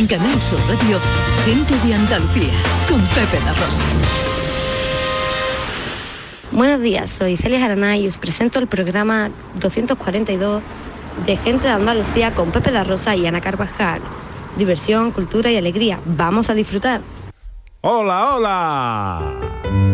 En Canal Sur Radio, gente de Andalucía, con Pepe La Rosa. Buenos días, soy Celia Jaraná y os presento el programa 242 de Gente de Andalucía con Pepe da Rosa y Ana Carvajal. Diversión, cultura y alegría. Vamos a disfrutar. Hola, hola.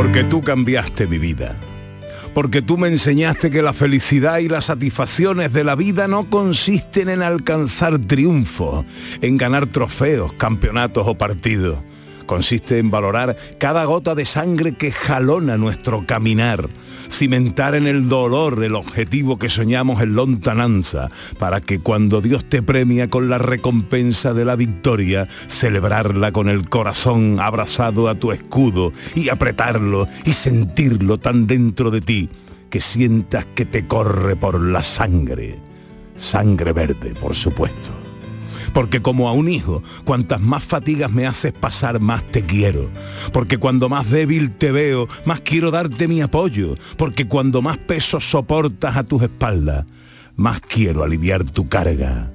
Porque tú cambiaste mi vida. Porque tú me enseñaste que la felicidad y las satisfacciones de la vida no consisten en alcanzar triunfos, en ganar trofeos, campeonatos o partidos. Consiste en valorar cada gota de sangre que jalona nuestro caminar, cimentar en el dolor el objetivo que soñamos en lontananza, para que cuando Dios te premia con la recompensa de la victoria, celebrarla con el corazón abrazado a tu escudo y apretarlo y sentirlo tan dentro de ti que sientas que te corre por la sangre. Sangre verde, por supuesto porque como a un hijo, cuantas más fatigas me haces pasar, más te quiero, porque cuando más débil te veo, más quiero darte mi apoyo, porque cuando más peso soportas a tus espaldas, más quiero aliviar tu carga.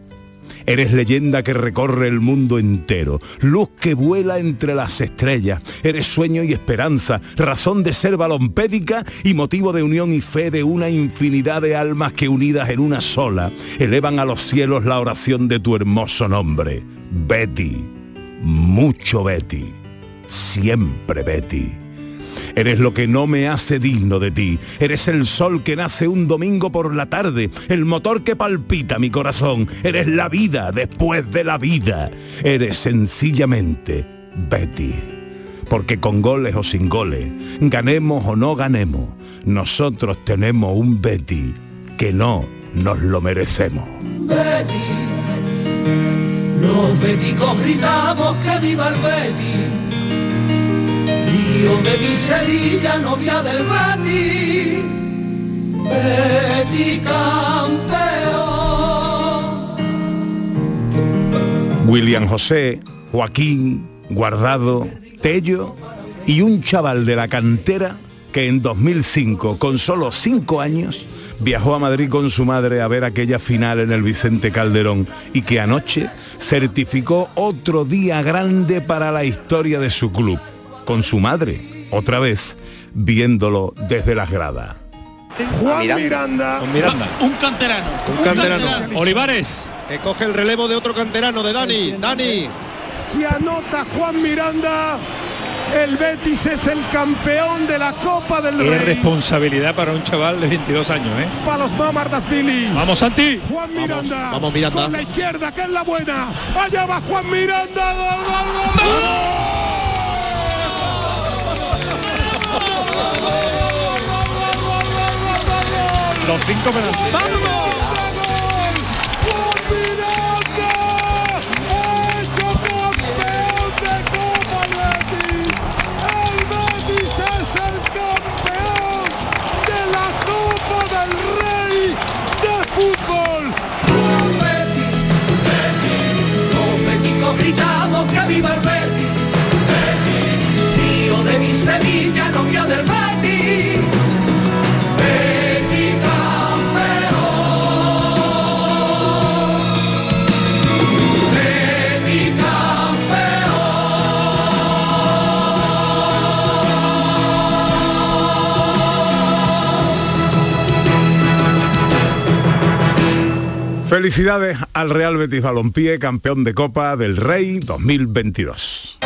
Eres leyenda que recorre el mundo entero, luz que vuela entre las estrellas. Eres sueño y esperanza, razón de ser balompédica y motivo de unión y fe de una infinidad de almas que unidas en una sola elevan a los cielos la oración de tu hermoso nombre. Betty, mucho Betty, siempre Betty. Eres lo que no me hace digno de ti. Eres el sol que nace un domingo por la tarde, el motor que palpita mi corazón. Eres la vida después de la vida. Eres sencillamente Betty. Porque con goles o sin goles, ganemos o no ganemos, nosotros tenemos un Betty que no nos lo merecemos. Betty, los beticos gritamos que viva el Betty de mi Sevilla, novia del Betty, Betty campeón. William José, Joaquín, Guardado, Tello y un chaval de la cantera que en 2005, con solo cinco años, viajó a Madrid con su madre a ver aquella final en el Vicente Calderón y que anoche certificó otro día grande para la historia de su club con su madre, otra vez, viéndolo desde las gradas. Juan Miranda. Un canterano. Un, canterano. Olivares. Que coge el relevo de otro canterano, de Dani. Dani. Se anota Juan Miranda. El Betis es el campeón de la Copa del Rey. Es responsabilidad para un chaval de 22 años, ¿eh? Para los Mamardas Billy. Vamos, Santi. Juan Miranda. Vamos, Miranda. Con la izquierda, que es la buena. Allá va Juan Miranda. Cinco penaltis. ¡Vamos! Felicidades al Real Betis Balompié, campeón de Copa del Rey 2022.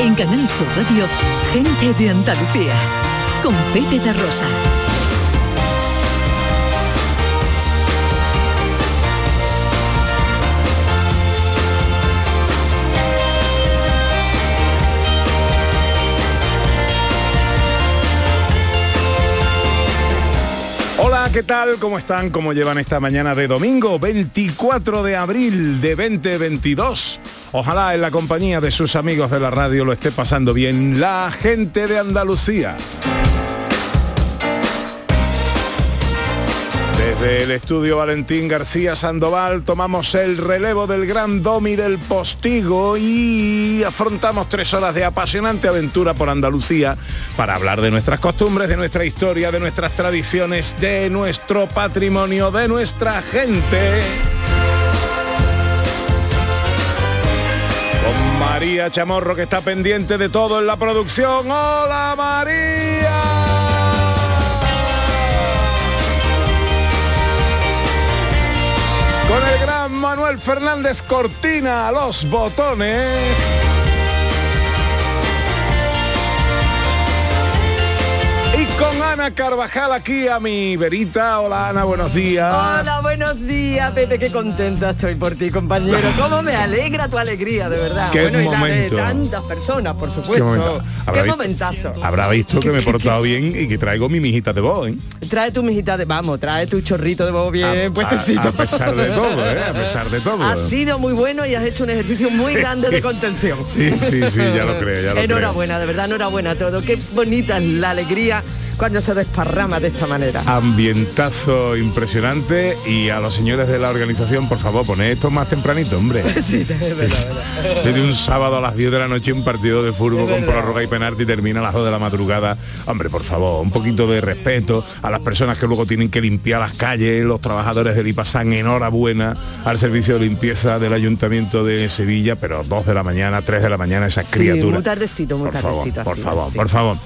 En Canal Sur Radio, gente de Andalucía, con Pepe de Rosa. ¿Qué tal? ¿Cómo están? ¿Cómo llevan esta mañana de domingo 24 de abril de 2022? Ojalá en la compañía de sus amigos de la radio lo esté pasando bien la gente de Andalucía. Desde el estudio Valentín García Sandoval tomamos el relevo del gran domi del postigo y afrontamos tres horas de apasionante aventura por Andalucía para hablar de nuestras costumbres, de nuestra historia, de nuestras tradiciones, de nuestro patrimonio, de nuestra gente. Con María Chamorro que está pendiente de todo en la producción. ¡Hola María! Con el gran Manuel Fernández Cortina los botones. Ana Carvajal aquí a mi verita. Hola Ana, buenos días. Hola, buenos días, Pepe, qué contenta estoy por ti, compañero. Cómo me alegra tu alegría, de verdad. Qué bueno, y la momento. de tantas personas, por Qué supuesto. momento. Qué, Habrá visto- momentazo. Habrá visto que me he portado bien y que traigo mi mijita de voz, ¿eh? Trae tu mijita de, vamos, trae tu chorrito de bobo bien A- puestecito. a- a pesar de todo, ¿eh? A pesar de todo. Ha sido muy bueno y has hecho un ejercicio muy grande de contención. Sí, sí, sí, ya lo creo, ya lo creo. enhorabuena, de verdad, enhorabuena a todo. Qué bonita es la alegría cuando se desparrama de esta manera. Ambientazo impresionante y a los señores de la organización, por favor, poned esto más tempranito, hombre. Sí, de verdad. Desde un sábado a las 10 de la noche un partido de fútbol con prórroga y penalti y termina a las 2 de la madrugada. Hombre, por favor, un poquito de respeto a las personas que luego tienen que limpiar las calles, los trabajadores del IPASAN, enhorabuena al servicio de limpieza del Ayuntamiento de Sevilla, pero 2 de la mañana, 3 de la mañana, esas Sí, criaturas. muy tardecito, muy por favor, por favor, así. por favor.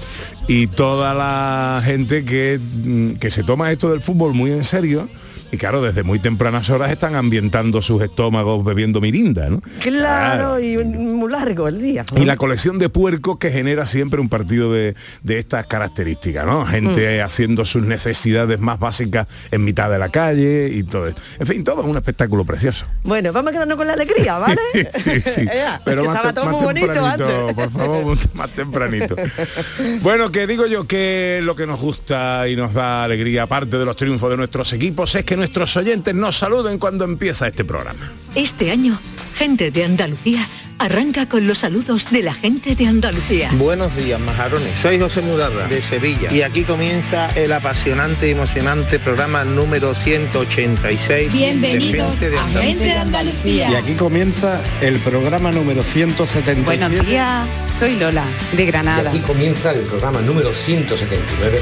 Y toda la gente que, mm, que se toma esto del fútbol muy en serio. Y claro, desde muy tempranas horas están ambientando sus estómagos bebiendo mirinda, ¿no? Claro, y muy largo el día. Y la colección de puercos que genera siempre un partido de, de estas características, ¿no? Gente haciendo sus necesidades más básicas en mitad de la calle y todo. eso. En fin, todo es un espectáculo precioso. Bueno, vamos a quedarnos con la alegría, ¿vale? sí, sí. Pero más, estaba todo más muy bonito antes. por favor, más tempranito. Bueno, que digo yo que lo que nos gusta y nos da alegría, aparte de los triunfos de nuestros equipos, es que nuestros oyentes nos saluden cuando empieza este programa. Este año, Gente de Andalucía arranca con los saludos de la gente de Andalucía. Buenos días, majarones. Soy José Mudarra, de Sevilla. Y aquí comienza el apasionante y emocionante programa número 186. Bienvenidos de Gente de a Andalucía. Gente de Andalucía. Y aquí comienza el programa número 177. Buenos días, soy Lola, de Granada. Aquí comienza el programa número 179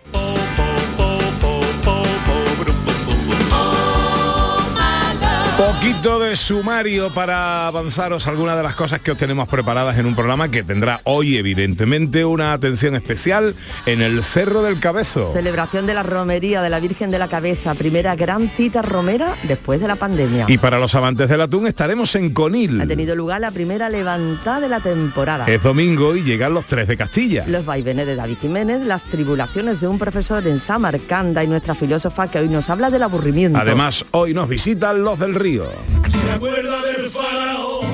Poquito de sumario para avanzaros algunas de las cosas que os tenemos preparadas en un programa que tendrá hoy evidentemente una atención especial en el Cerro del Cabezo. Celebración de la romería de la Virgen de la Cabeza, primera gran cita romera después de la pandemia. Y para los amantes del atún estaremos en Ha Conil. tenido lugar la primera levantada de la temporada. Es domingo y llegan los tres de Castilla. Los vaivenes de David Jiménez, las tribulaciones de un profesor en Samarcanda y nuestra filósofa que hoy nos habla del aburrimiento. Además, hoy nos visitan los del río. ¿Se acuerda del faraón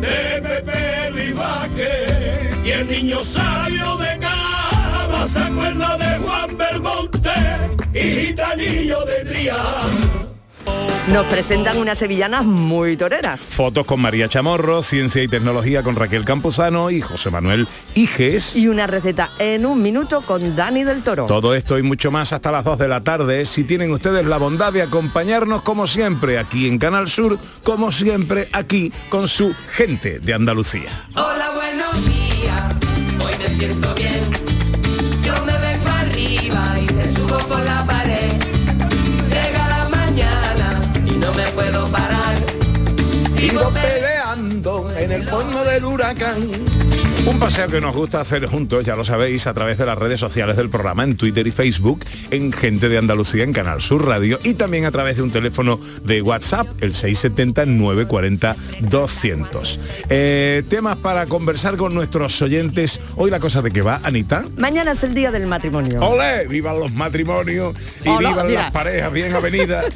de Pepe Luis? Y el niño sabio de Cava se acuerda de Juan Belmonte y Gitanillo de Triana. Nos presentan unas sevillanas muy toreras. Fotos con María Chamorro, Ciencia y Tecnología con Raquel Campuzano y José Manuel Iges. Y una receta en un minuto con Dani del Toro. Todo esto y mucho más hasta las 2 de la tarde. Si tienen ustedes la bondad de acompañarnos como siempre aquí en Canal Sur, como siempre aquí con su gente de Andalucía. Hola, buenos días, hoy me siento bien. Yo me vengo arriba y me subo por la pared. Peleando en el fondo del huracán. Un paseo que nos gusta hacer juntos, ya lo sabéis, a través de las redes sociales del programa, en Twitter y Facebook, en Gente de Andalucía, en Canal Sur Radio, y también a través de un teléfono de WhatsApp, el 670-940-200. Eh, temas para conversar con nuestros oyentes. Hoy la cosa de que va, Anita. Mañana es el día del matrimonio. ¡Ole! ¡Vivan los matrimonios! Y vivan las parejas bien avenidas.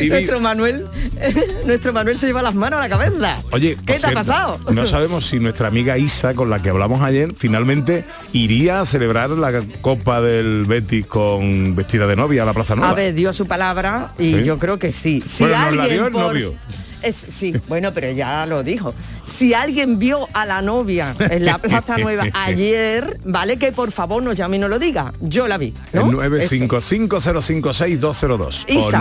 Y nuestro Manuel, nuestro Manuel se lleva las manos a la cabeza. Oye, ¿qué te ha pasado? No sabemos si nuestra amiga Isa, con la que hablamos ayer, finalmente iría a celebrar la Copa del Betis con vestida de novia a la Plaza Nueva. A ver, dio su palabra y ¿Sí? yo creo que sí. Si Bueno, nos la dio el por- novio. Es, sí, bueno, pero ya lo dijo. Si alguien vio a la novia en la Plaza Nueva ayer, vale que por favor nos llame y nos lo diga. Yo la vi. ¿no? El 955-056-202 o Isa.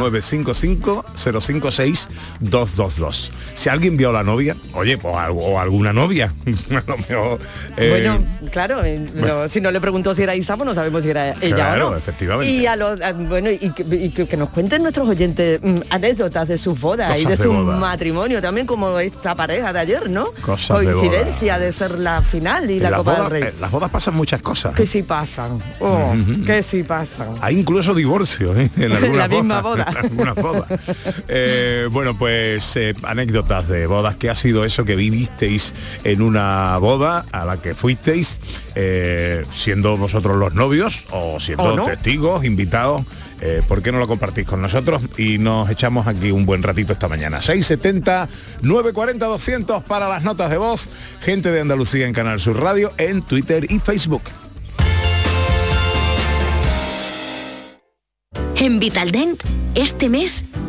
955-056-222. Si alguien vio a la novia, oye, pues, o alguna novia, a lo mejor... eh, Bueno, claro, eh, si no le preguntó si era Isa, pues no sabemos si era ella Claro, o no. efectivamente. Y a los, a- bueno, y que, y que- que nos cuenten nuestros oyentes mm, anécdotas de sus bodas y de de su boda. Matrimonio, también como esta pareja de ayer, ¿no? Cosas de Coincidencia de, ser la final y en la Copa bodas- del Rey. las bodas pasan muchas cosas. Que sí pasan, oh, que sí pasan. Hay incluso divorcio ¿eh? en misma bodas, boda. en algunas bodas. Eh, bueno, pues eh, anécdotas de bodas. ¿Qué ha sido eso que vivisteis en una boda a la que fuisteis eh, siendo vosotros los novios o siendo ¿O no? testigos, invitados? Eh, ¿Por qué no lo compartís con nosotros? Y nos echamos aquí un buen ratito esta mañana. 670 940 200 para las notas de voz. Gente de Andalucía en Canal Sur Radio, en Twitter y Facebook. En Vitaldent, este mes,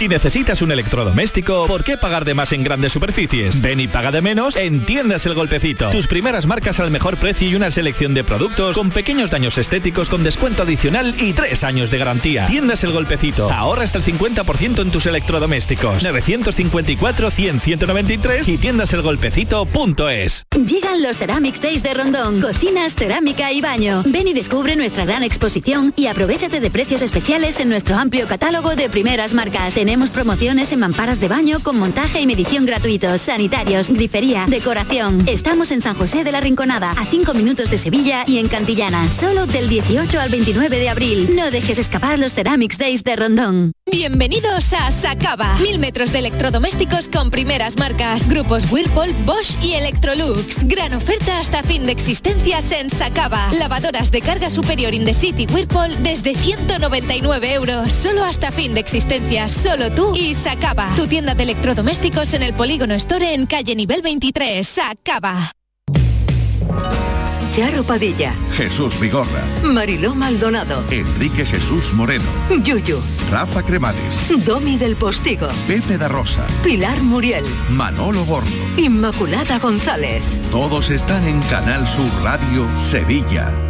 Si necesitas un electrodoméstico, ¿por qué pagar de más en grandes superficies? Ven y paga de menos en Tiendas El Golpecito. Tus primeras marcas al mejor precio y una selección de productos con pequeños daños estéticos con descuento adicional y tres años de garantía. Tiendas El Golpecito. Ahorra hasta el 50% en tus electrodomésticos. 954-100-193 y tiendaselgolpecito.es. Llegan los Ceramics Days de Rondón. Cocinas, cerámica y baño. Ven y descubre nuestra gran exposición y aprovechate de precios especiales en nuestro amplio catálogo de primeras marcas. Tenemos promociones en mamparas de baño con montaje y medición gratuitos, sanitarios, grifería, decoración. Estamos en San José de la Rinconada, a 5 minutos de Sevilla y en Cantillana. Solo del 18 al 29 de abril. No dejes escapar los Ceramics Days de Rondón. Bienvenidos a Sacaba. Mil metros de electrodomésticos con primeras marcas. Grupos Whirlpool, Bosch y Electrolux. Gran oferta hasta fin de existencias en Sacaba. Lavadoras de carga superior in the city Whirlpool desde 199 euros. Solo hasta fin de existencias. Solo tú y Sacaba. Tu tienda de electrodomésticos en el Polígono Store en calle nivel 23. Sacaba. Charo Padilla, Jesús Vigorra, Mariló Maldonado, Enrique Jesús Moreno, Yuyu, Rafa Cremades, Domi del Postigo, Pepe da Rosa, Pilar Muriel, Manolo Gordo. Inmaculada González. Todos están en Canal Sur Radio Sevilla.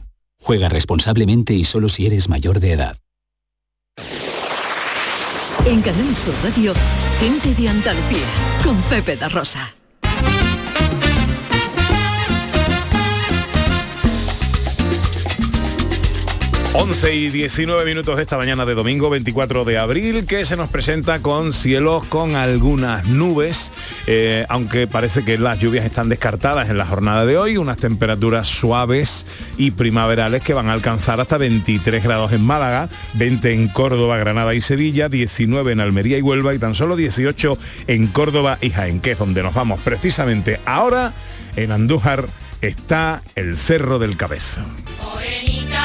Juega responsablemente y solo si eres mayor de edad. En Canal Sur Radio, gente de Andalucía, con Pepe da Rosa. 11 y 19 minutos de esta mañana de domingo 24 de abril que se nos presenta con cielos con algunas nubes, eh, aunque parece que las lluvias están descartadas en la jornada de hoy, unas temperaturas suaves y primaverales que van a alcanzar hasta 23 grados en Málaga, 20 en Córdoba, Granada y Sevilla, 19 en Almería y Huelva y tan solo 18 en Córdoba y Jaén, que es donde nos vamos precisamente ahora. En Andújar está el Cerro del Cabezo. Morenita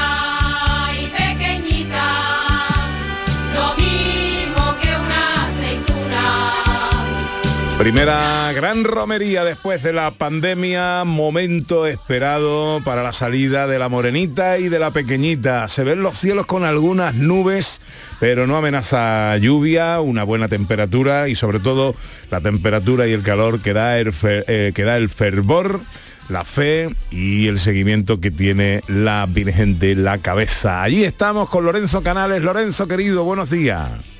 Primera gran romería después de la pandemia, momento esperado para la salida de la morenita y de la pequeñita. Se ven los cielos con algunas nubes, pero no amenaza lluvia, una buena temperatura y sobre todo la temperatura y el calor que da el, eh, que da el fervor la fe y el seguimiento que tiene la Virgen de la Cabeza. Allí estamos con Lorenzo Canales. Lorenzo, querido, buenos días.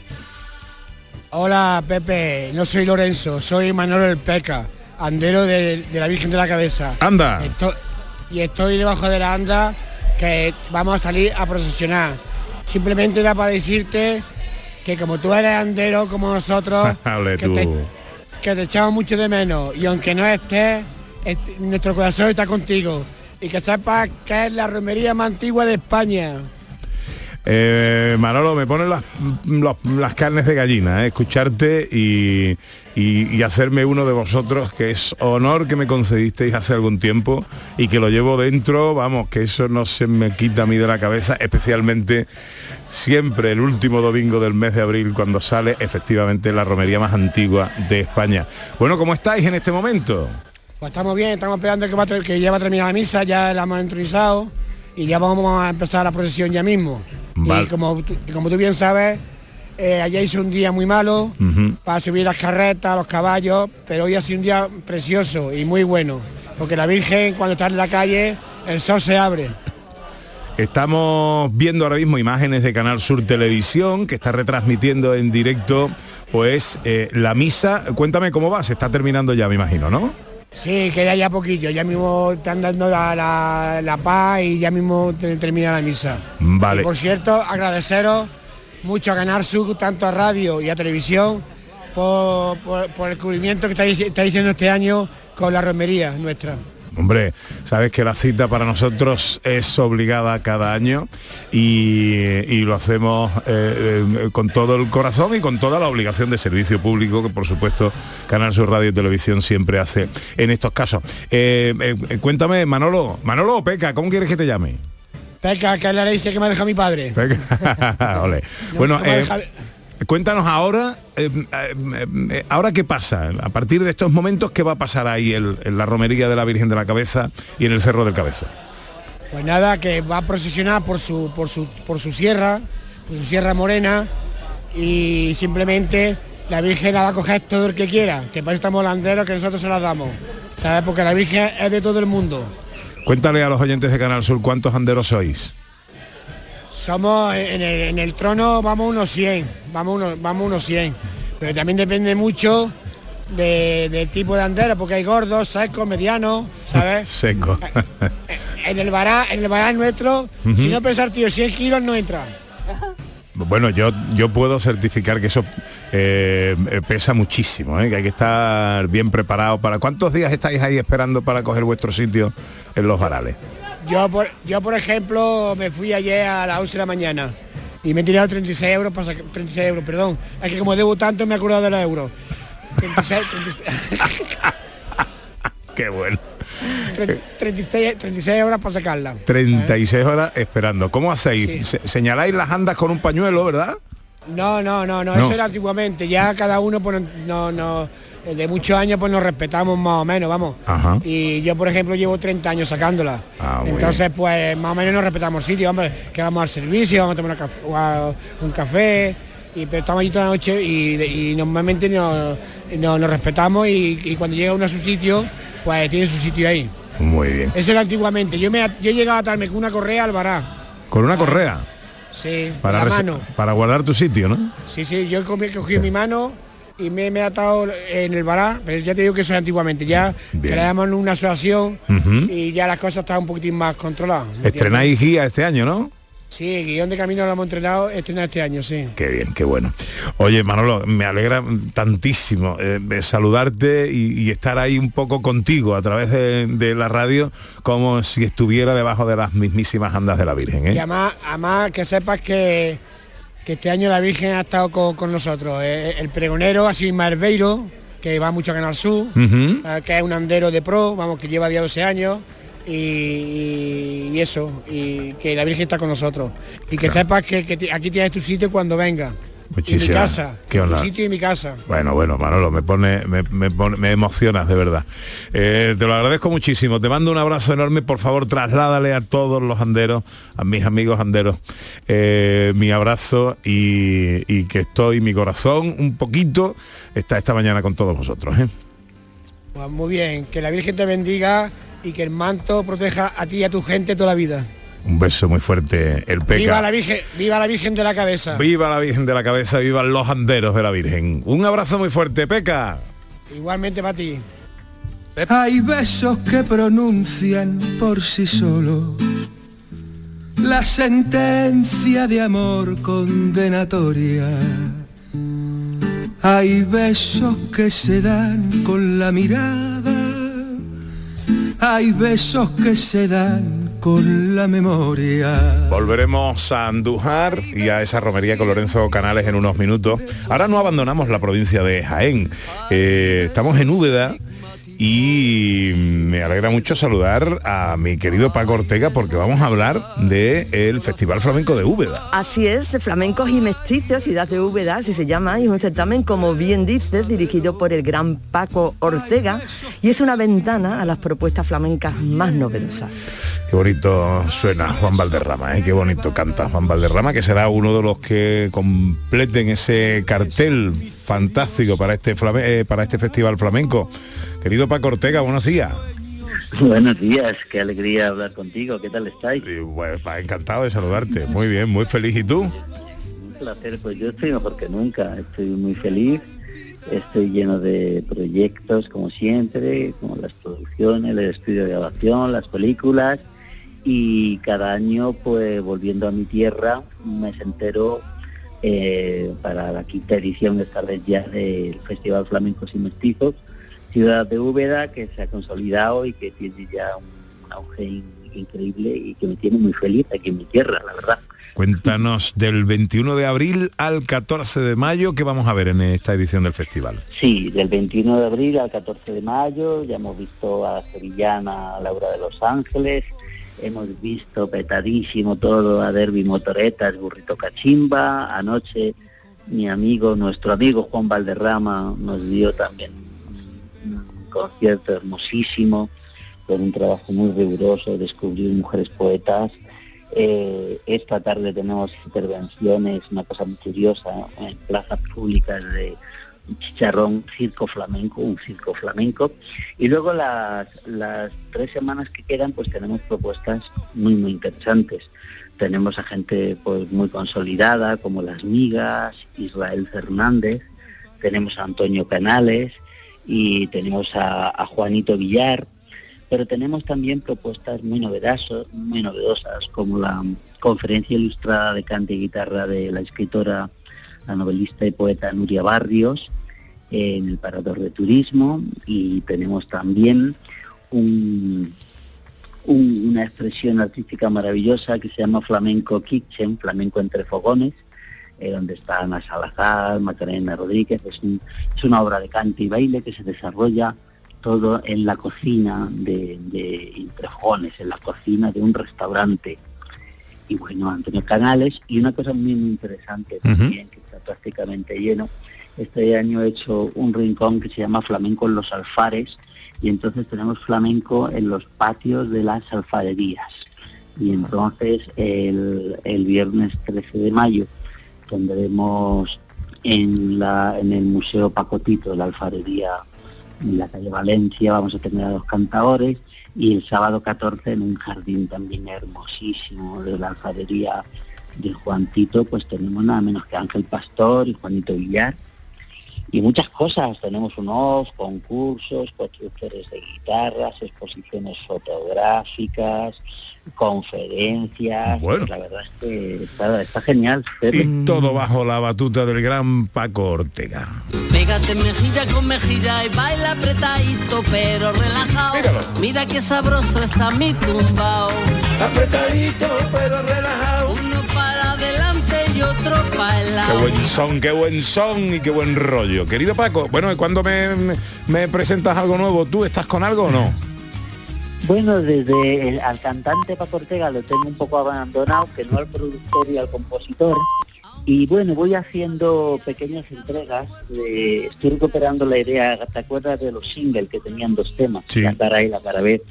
Hola Pepe, no soy Lorenzo, soy Manuel el Peca, andero de, de la Virgen de la Cabeza. Anda. Y estoy debajo de la anda que vamos a salir a procesionar. Simplemente da para decirte que como tú eres andero como nosotros, que tú. te, que te echamos mucho de menos y aunque no estés, est- nuestro corazón está contigo. Y que sepas que es la romería más antigua de España. Eh, Manolo, me ponen las, las carnes de gallina, eh, escucharte y, y- hacerme uno de vosotros, que es honor que me concedisteis hace algún tiempo y que lo llevo dentro, vamos, que eso no se me quita a mí de la cabeza, especialmente siempre el último domingo del mes de abril, cuando sale efectivamente la romería más antigua de España. Bueno, ¿cómo estáis en este momento? Pues estamos bien, estamos esperando que, va que ya va a terminar la misa, ya la hemos entronizado y ya vamos a empezar la procesión ya mismo. Vale. Y como, tú- y como tú bien sabes, eh, ayer hizo un día muy malo para subir las carretas, los caballos, pero hoy ha sido un día precioso y muy bueno, porque la Virgen cuando está en la calle, el sol se abre. Estamos viendo ahora mismo imágenes de Canal Sur Televisión que está retransmitiendo en directo pues eh, la misa. Cuéntame cómo va, se está terminando ya, me imagino, ¿no? Sí, queda ya poquillo, ya mismo están dando la, la- la paz y ya mismo te- termina la misa. Vale. Y por cierto, agradeceros mucho a Ganar Sur, tanto a radio y a televisión, por, por- por el cubrimiento que estáis, estáis haciendo este año con la romería nuestra. Hombre, sabes que la cita para nosotros es obligada cada año y, y lo hacemos eh, eh, con todo el corazón y con toda la obligación de servicio público que por supuesto Canal Sur Radio y Televisión siempre hace en estos casos. Eh, eh, cuéntame, Manolo, Manolo o Peca, ¿cómo quieres que te llame? Peca, que es la ley que me ha dejado mi padre. Peca. Ole. No, bueno, eh, deja- cuéntanos ahora, eh, eh, eh, ahora qué pasa, a partir de estos momentos, ¿qué va a pasar ahí el- en la romería de la Virgen de la Cabeza y en el Cerro del Cabezo? Pues nada, que va a procesionar por su, por su, por su sierra, por su sierra morena, y simplemente la Virgen la va a coger todo el que quiera, que para eso estamos holanderos, que nosotros se las damos. ¿Sabes? Porque la Virgen es de todo el mundo. Cuéntale a los oyentes de Canal Sur cuántos anderos sois. Somos en el, en el trono vamos unos 100, vamos unos, vamos unos 100. Pero también depende mucho de- del tipo de andero, porque hay gordos, secos, medianos, ¿sabes? Seco. En el vará, en el vará nuestro, Ujú. si no pesa el tío 100 kilos no entra. Bueno, yo, yo puedo certificar que eso eh, eh, pesa muchísimo, ¿eh? que hay que estar bien preparado para... ¿Cuántos días estáis ahí esperando para coger vuestro sitio en los varales? Yo por, yo, por ejemplo, me fui ayer a las 11 de la mañana y me he tirado 36 euros, para sacar- 36 euros, perdón. Es que como debo tanto me he acordado de los euros. 36, 36, Qué bueno. 36, 36 euros para sacarla. 36 horas esperando. ¿Cómo hacéis? Se- señaláis las andas con un pañuelo, ¿verdad? No, no, no, no, No. eso era antiguamente. Ya cada uno, pues, no, no, de muchos años, pues nos respetamos más o menos, vamos. Ajá. Y yo, por ejemplo, llevo 30 años sacándola. Ah, Entonces, pues más o menos nos respetamos el sitio, hombre, que vamos al servicio, vamos a tomar un café, y pero estamos allí toda la noche y, normalmente nos, nos- nos respetamos y, y cuando llega uno a su sitio, pues tiene su sitio ahí. Muy bien. Eso era antiguamente. Yo me yo llegaba a atarme con una correa al vará. Con una correa. Sí, Para, la mano. para guardar tu sitio, ¿no? Sí, sí, yo he comi- cogido mi mano y me, me he atado en el vará, pero ya te digo que eso es antiguamente. Ya Bien. creamos una asociación y ya las cosas están un poquitín más controladas. Estrenáis guía este año, ¿no? Sí, el guion de camino lo hemos entrenado, estrenado este año, sí. Qué bien, qué bueno. Oye, Manolo, me alegra tantísimo eh, saludarte y, y estar ahí un poco contigo a través de, de la radio, como si estuviera debajo de las mismísimas andas de la Virgen. Y ¿eh? además, además que sepas que, que este año la Virgen ha estado con, con nosotros. Eh, El pregonero ha sido Ismael Beiro, que va mucho a Canal Sur, eh, que es un andero de pro, vamos, que lleva ya 12 años. Y, y eso, y que la Virgen está con nosotros. Y que sepas que, aquí tienes tu sitio cuando venga. Y mi Muchísimas. casa. Qué mi honor. sitio y mi casa. Bueno, bueno, Manolo, me pone, me, me pone- me emocionas de verdad. Eh, te lo agradezco muchísimo. Te mando un abrazo enorme. Por favor, trasládale a todos los anderos, a mis amigos anderos, eh, mi abrazo y, y que estoy, mi corazón, un poquito, está esta mañana con todos vosotros. ¿eh? Pues muy bien, que la Virgen te bendiga y que el manto proteja a ti y a tu gente toda la vida. Un beso muy fuerte, el peca. Viva la Virgen, viva la Virgen de la cabeza. Viva la Virgen de la Cabeza, vivan los anderos de la Virgen. Un abrazo muy fuerte, Peca. Igualmente para ti. Hay besos que pronuncian por sí solos la sentencia de amor condenatoria. Hay besos que se dan con la mirada, hay besos que se dan la memoria. Volveremos a Andújar y a esa romería con Lorenzo Canales en unos minutos. Ahora no abandonamos la provincia de Jaén. Eh, estamos en Úbeda y me alegra mucho saludar a mi querido Paco Ortega porque vamos a hablar del Festival Flamenco de Úbeda. Así es, Flamencos y Mestizos, Ciudad de Úbeda, así se llama, y es un certamen, como bien dices, dirigido por el gran Paco Ortega, y es una ventana a las propuestas flamencas más novedosas. Qué bonito suena Juan Valderrama, ¿eh? qué bonito canta Juan Valderrama, que será uno de los que completen ese cartel fantástico para este, eh, para este Festival Flamenco. Querido Paco Ortega, buenos días. Buenos días, qué alegría hablar contigo, ¿qué tal estáis? Pues, encantado de saludarte, muy bien, muy feliz. ¿Y tú? Un placer, pues yo estoy mejor que nunca, estoy muy feliz, estoy lleno de proyectos como siempre, como las producciones, el estudio de grabación, las películas y cada año pues volviendo a mi tierra un mes entero eh, para la quinta edición esta vez ya del Festival Flamencos y Mestizos, Ciudad de Úbeda que se ha consolidado y que tiene ya un, auge in- increíble y que me tiene muy feliz aquí en mi tierra, la verdad. Cuéntanos del 21 de abril al 14 de mayo, ¿qué vamos a ver en esta edición del festival? Sí, del 21 de abril al 14 de mayo ya hemos visto a Sevillana Laura de Los Ángeles, hemos visto petadísimo todo a Derby Motoretas, Burrito Cachimba, anoche mi amigo, nuestro amigo Juan Valderrama nos dio también un concierto hermosísimo, con un trabajo muy riguroso, descubrir mujeres poetas. Eh, esta tarde tenemos intervenciones, una cosa muy curiosa, en plazas públicas de Chicharrón, circo flamenco, un circo flamenco. Y luego las, las tres semanas que quedan, pues tenemos propuestas muy, muy interesantes. Tenemos a gente pues muy consolidada, como Las Migas, Israel Fernández, tenemos a Antonio Canales y tenemos a, Juanito Villar, pero tenemos también propuestas muy novedosas, muy novedosas, como la conferencia ilustrada de cante y guitarra de la escritora, la novelista y poeta Nuria Barrios, en el Parador de Turismo, y tenemos también un- un- una expresión artística maravillosa que se llama Flamenco Kitchen, Flamenco entre fogones, eh, donde está Ana Salazar, Macarena Rodríguez, es, un- es una obra de cante y baile que se desarrolla todo en la cocina de, de entre fogones, en la cocina de un restaurante. Y bueno, Antonio Canales, y una cosa muy, muy interesante también, que prácticamente lleno, este año he hecho un rincón que se llama Flamenco en los Alfares, y entonces tenemos flamenco en los patios de las alfarerías. Y entonces el, el viernes 13 de mayo tendremos en, la, en el Museo Pacotito de la Alfarería en la calle Valencia, vamos a tener a los cantadores y el sábado 14 en un jardín también hermosísimo de la alfarería de Juantito, pues tenemos nada menos que Ángel Pastor y Juanito Villar y muchas cosas. Tenemos unos concursos, constructores de guitarras, exposiciones fotográficas, conferencias. Bueno. Pues la verdad es que está, está genial. Pepe. Y todo bajo la batuta del gran Paco Ortega. Pégate mejilla con mejilla y baila apretadito pero relajado. Mira qué sabroso está mi tumbao. Apretadito pero relajado. Qué buen son, qué buen son y qué buen rollo. Querido Paco, bueno, ¿y cuando me, me- me presentas algo nuevo? ¿Tú estás con algo o no? Bueno, desde el- al cantante Paco Ortega lo tengo un poco abandonado, que no al productor y al compositor, Y bueno, voy haciendo pequeñas entregas. de- estoy recuperando la idea, ¿te acuerdas de los singles que tenían dos temas? Sí. La cara y la cara B.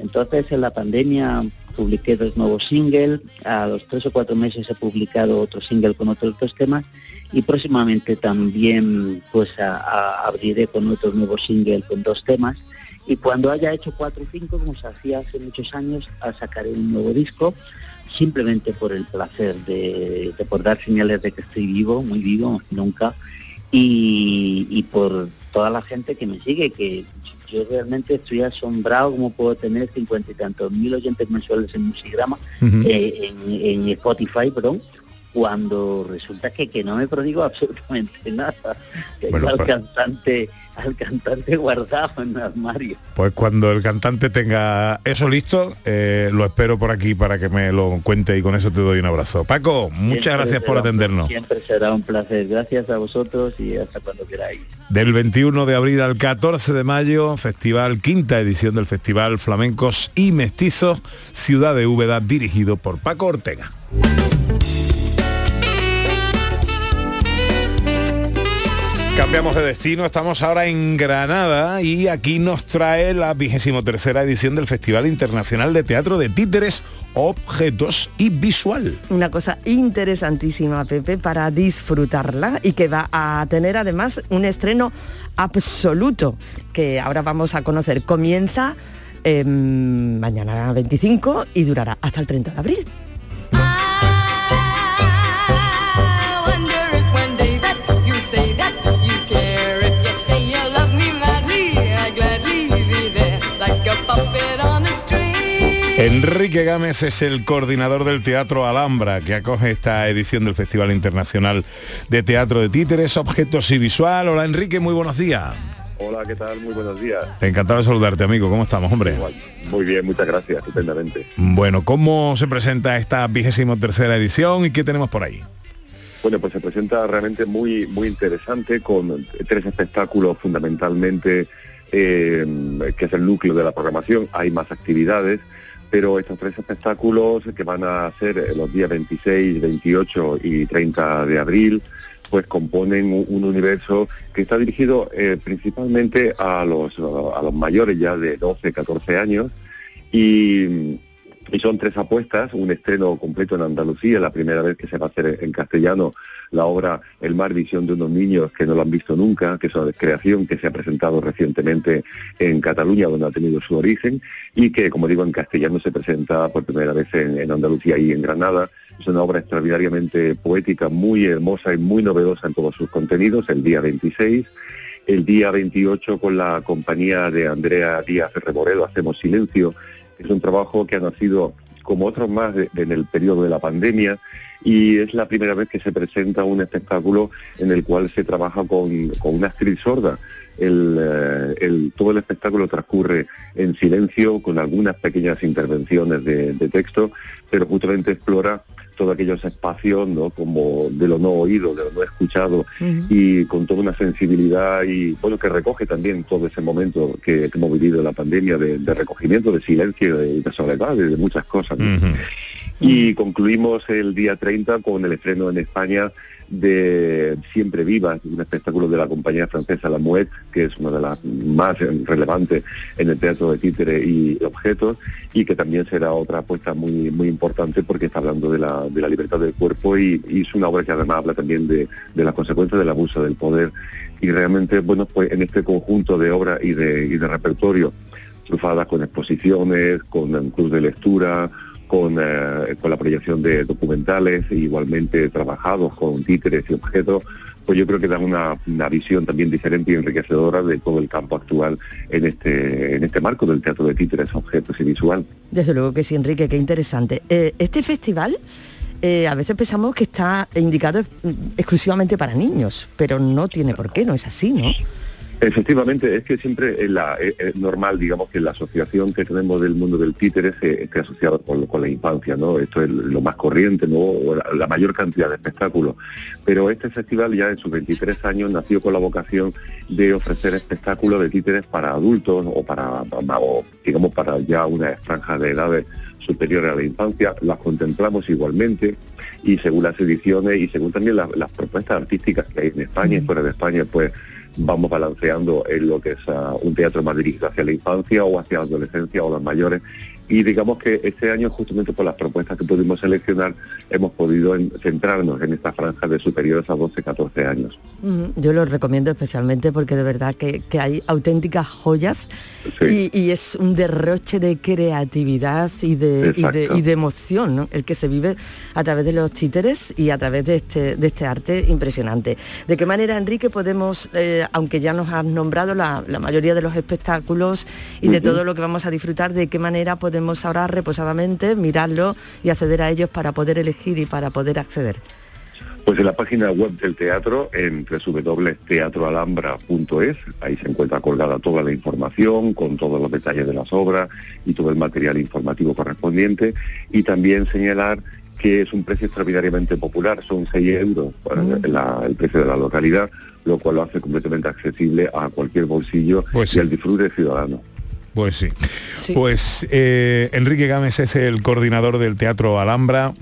Entonces en la pandemia publiqué dos nuevos singles, a los tres o cuatro meses he publicado otro single con otros dos temas. Y próximamente también pues abriré con otro nuevo single con dos temas. Y cuando haya hecho cuatro o cinco, como se hacía hace muchos años, a sacaré un nuevo disco simplemente por el placer de, por dar señales de que estoy vivo, muy vivo, nunca, y, y por toda la gente que me sigue, que yo realmente estoy asombrado como puedo tener cincuenta y tantos mil oyentes mensuales en Musigrama, eh, en, en Spotify, perdón, cuando resulta que, que no me prodigo absolutamente nada, Bueno, al cantante, al cantante guardado en un armario. Pues cuando el cantante tenga eso listo, eh, lo espero por aquí para que me lo cuente y con eso te doy un abrazo. Paco, muchas Siempre gracias por atendernos. Siempre será un placer. Gracias a vosotros y hasta cuando queráis. Del 21 de abril al 14 de mayo, festival, quinta edición del Festival Flamencos y Mestizos, Ciudad de Úbeda, dirigido por Paco Ortega. Cambiamos de destino, estamos ahora en Granada y aquí nos trae la vigésimo tercera edición del Festival Internacional de Teatro de Títeres, Objetos y Visual. Una cosa interesantísima, Pepe, para disfrutarla y que va a tener además un estreno absoluto que ahora vamos a conocer. Comienza eh, mañana 25 y durará hasta el 30 de abril. Enrique Gámez es el coordinador del Teatro Alhambra, que acoge esta edición del Festival Internacional de Teatro de Títeres, Objetos y Visual. Hola Enrique, muy buenos días. Hola, ¿qué tal? Muy buenos días. Encantado de saludarte, amigo. ¿Cómo estamos, hombre? Muy bien, muchas gracias, estupendamente. Bueno, ¿cómo se presenta esta vigésimo tercera edición y qué tenemos por ahí? Bueno, pues se presenta realmente muy, muy interesante con tres espectáculos fundamentalmente, eh, que es el núcleo de la programación. Hay más actividades, pero estos tres espectáculos que van a ser los días 26, 28 y 30 de abril, pues componen un, un universo que está dirigido eh, principalmente a los, a los mayores ya de 12, 14 años. Y, y son tres apuestas, un estreno completo en Andalucía, la primera vez que se va a hacer en castellano la obra El mar visión de unos niños que no lo han visto nunca, que es una creación que se ha presentado recientemente en Cataluña, donde ha tenido su origen, y que, como digo, en castellano se presenta por primera vez en, en Andalucía y en Granada. Es una obra extraordinariamente poética, muy hermosa y muy novedosa en todos sus contenidos, el día 26. El día 28 con la compañía de Andrea Díaz Reboredo, Hacemos Silencio, es un trabajo que ha nacido como otros más en el periodo de la pandemia y es la primera vez que se presenta un espectáculo en el cual se trabaja con, una actriz sorda. Eh, todo el espectáculo transcurre en silencio con algunas pequeñas intervenciones de texto, pero justamente explora todos aquellos espacios ¿no? como de lo no oído, de lo no escuchado y con toda una sensibilidad y bueno que recoge también todo ese momento que, que hemos vivido en la pandemia de, de recogimiento, de silencio, de, de soledad, de, de muchas cosas. ¿no? Y concluimos el día 30 con el estreno en España de Siempre Viva, un espectáculo de la compañía francesa La Mouette, que es una de las más relevantes en el teatro de títere y objetos, y que también será otra apuesta muy muy importante porque está hablando de la, de la libertad del cuerpo y, es una obra que además habla también de, de las consecuencias del abuso del poder. Y realmente, bueno, pues en este conjunto de obras y de, y de repertorio, trufadas con exposiciones, con club de lectura, con, eh, con la proyección de documentales, igualmente trabajados con títeres y objetos, pues yo creo que dan una, una visión también diferente y enriquecedora de todo el campo actual en este, en este marco del teatro de títeres, objetos y visual. Desde luego que sí, Enrique, qué interesante. Eh, este festival eh, a veces pensamos que está indicado mm, exclusivamente para niños, pero no tiene por qué, no es así, ¿no? Efectivamente, es que siempre es, la- es- es normal, digamos, que la asociación que tenemos del mundo del títere se esté asociada con, con la infancia, ¿no? Esto es lo más corriente, ¿no? O la, la mayor cantidad de espectáculos. Pero este festival ya en sus 23 años nació con la vocación de ofrecer espectáculos de títeres para adultos o para, o, digamos, para ya una franja de edades superiores a la infancia. Las contemplamos igualmente y según las ediciones y según también las, las propuestas artísticas que hay en España y fuera de España, pues vamos balanceando en lo que es ah, un teatro más dirigido hacia la infancia o hacia la adolescencia o las mayores. Y digamos que este año, justamente por las propuestas que pudimos seleccionar, hemos podido en- centrarnos en esta franja de superiores a 12, 14 años. Mm, Yo lo recomiendo especialmente porque de verdad que, que hay auténticas joyas y, y es un derroche de creatividad y de, y de, Exacto. y de emoción, ¿no? el que se vive a través de los títeres y a través de este, de este arte impresionante. ¿De qué manera, Enrique, podemos, eh, aunque ya nos has nombrado la, la mayoría de los espectáculos y de todo lo que vamos a disfrutar, de qué manera podemos ahora reposadamente mirarlo y acceder a ellos para poder elegir y para poder acceder? Pues en la página web del teatro, en www.teatroalhambra.es, ahí se encuentra colgada toda la información con todos los detalles de las obras y todo el material informativo correspondiente. Y también señalar que es un precio extraordinariamente popular, son 6 euros la- el precio de la localidad, lo cual lo hace completamente accesible a cualquier bolsillo y al disfrute ciudadano. Pues sí. Pues eh, Enrique Gámez es el coordinador del Teatro Alhambra.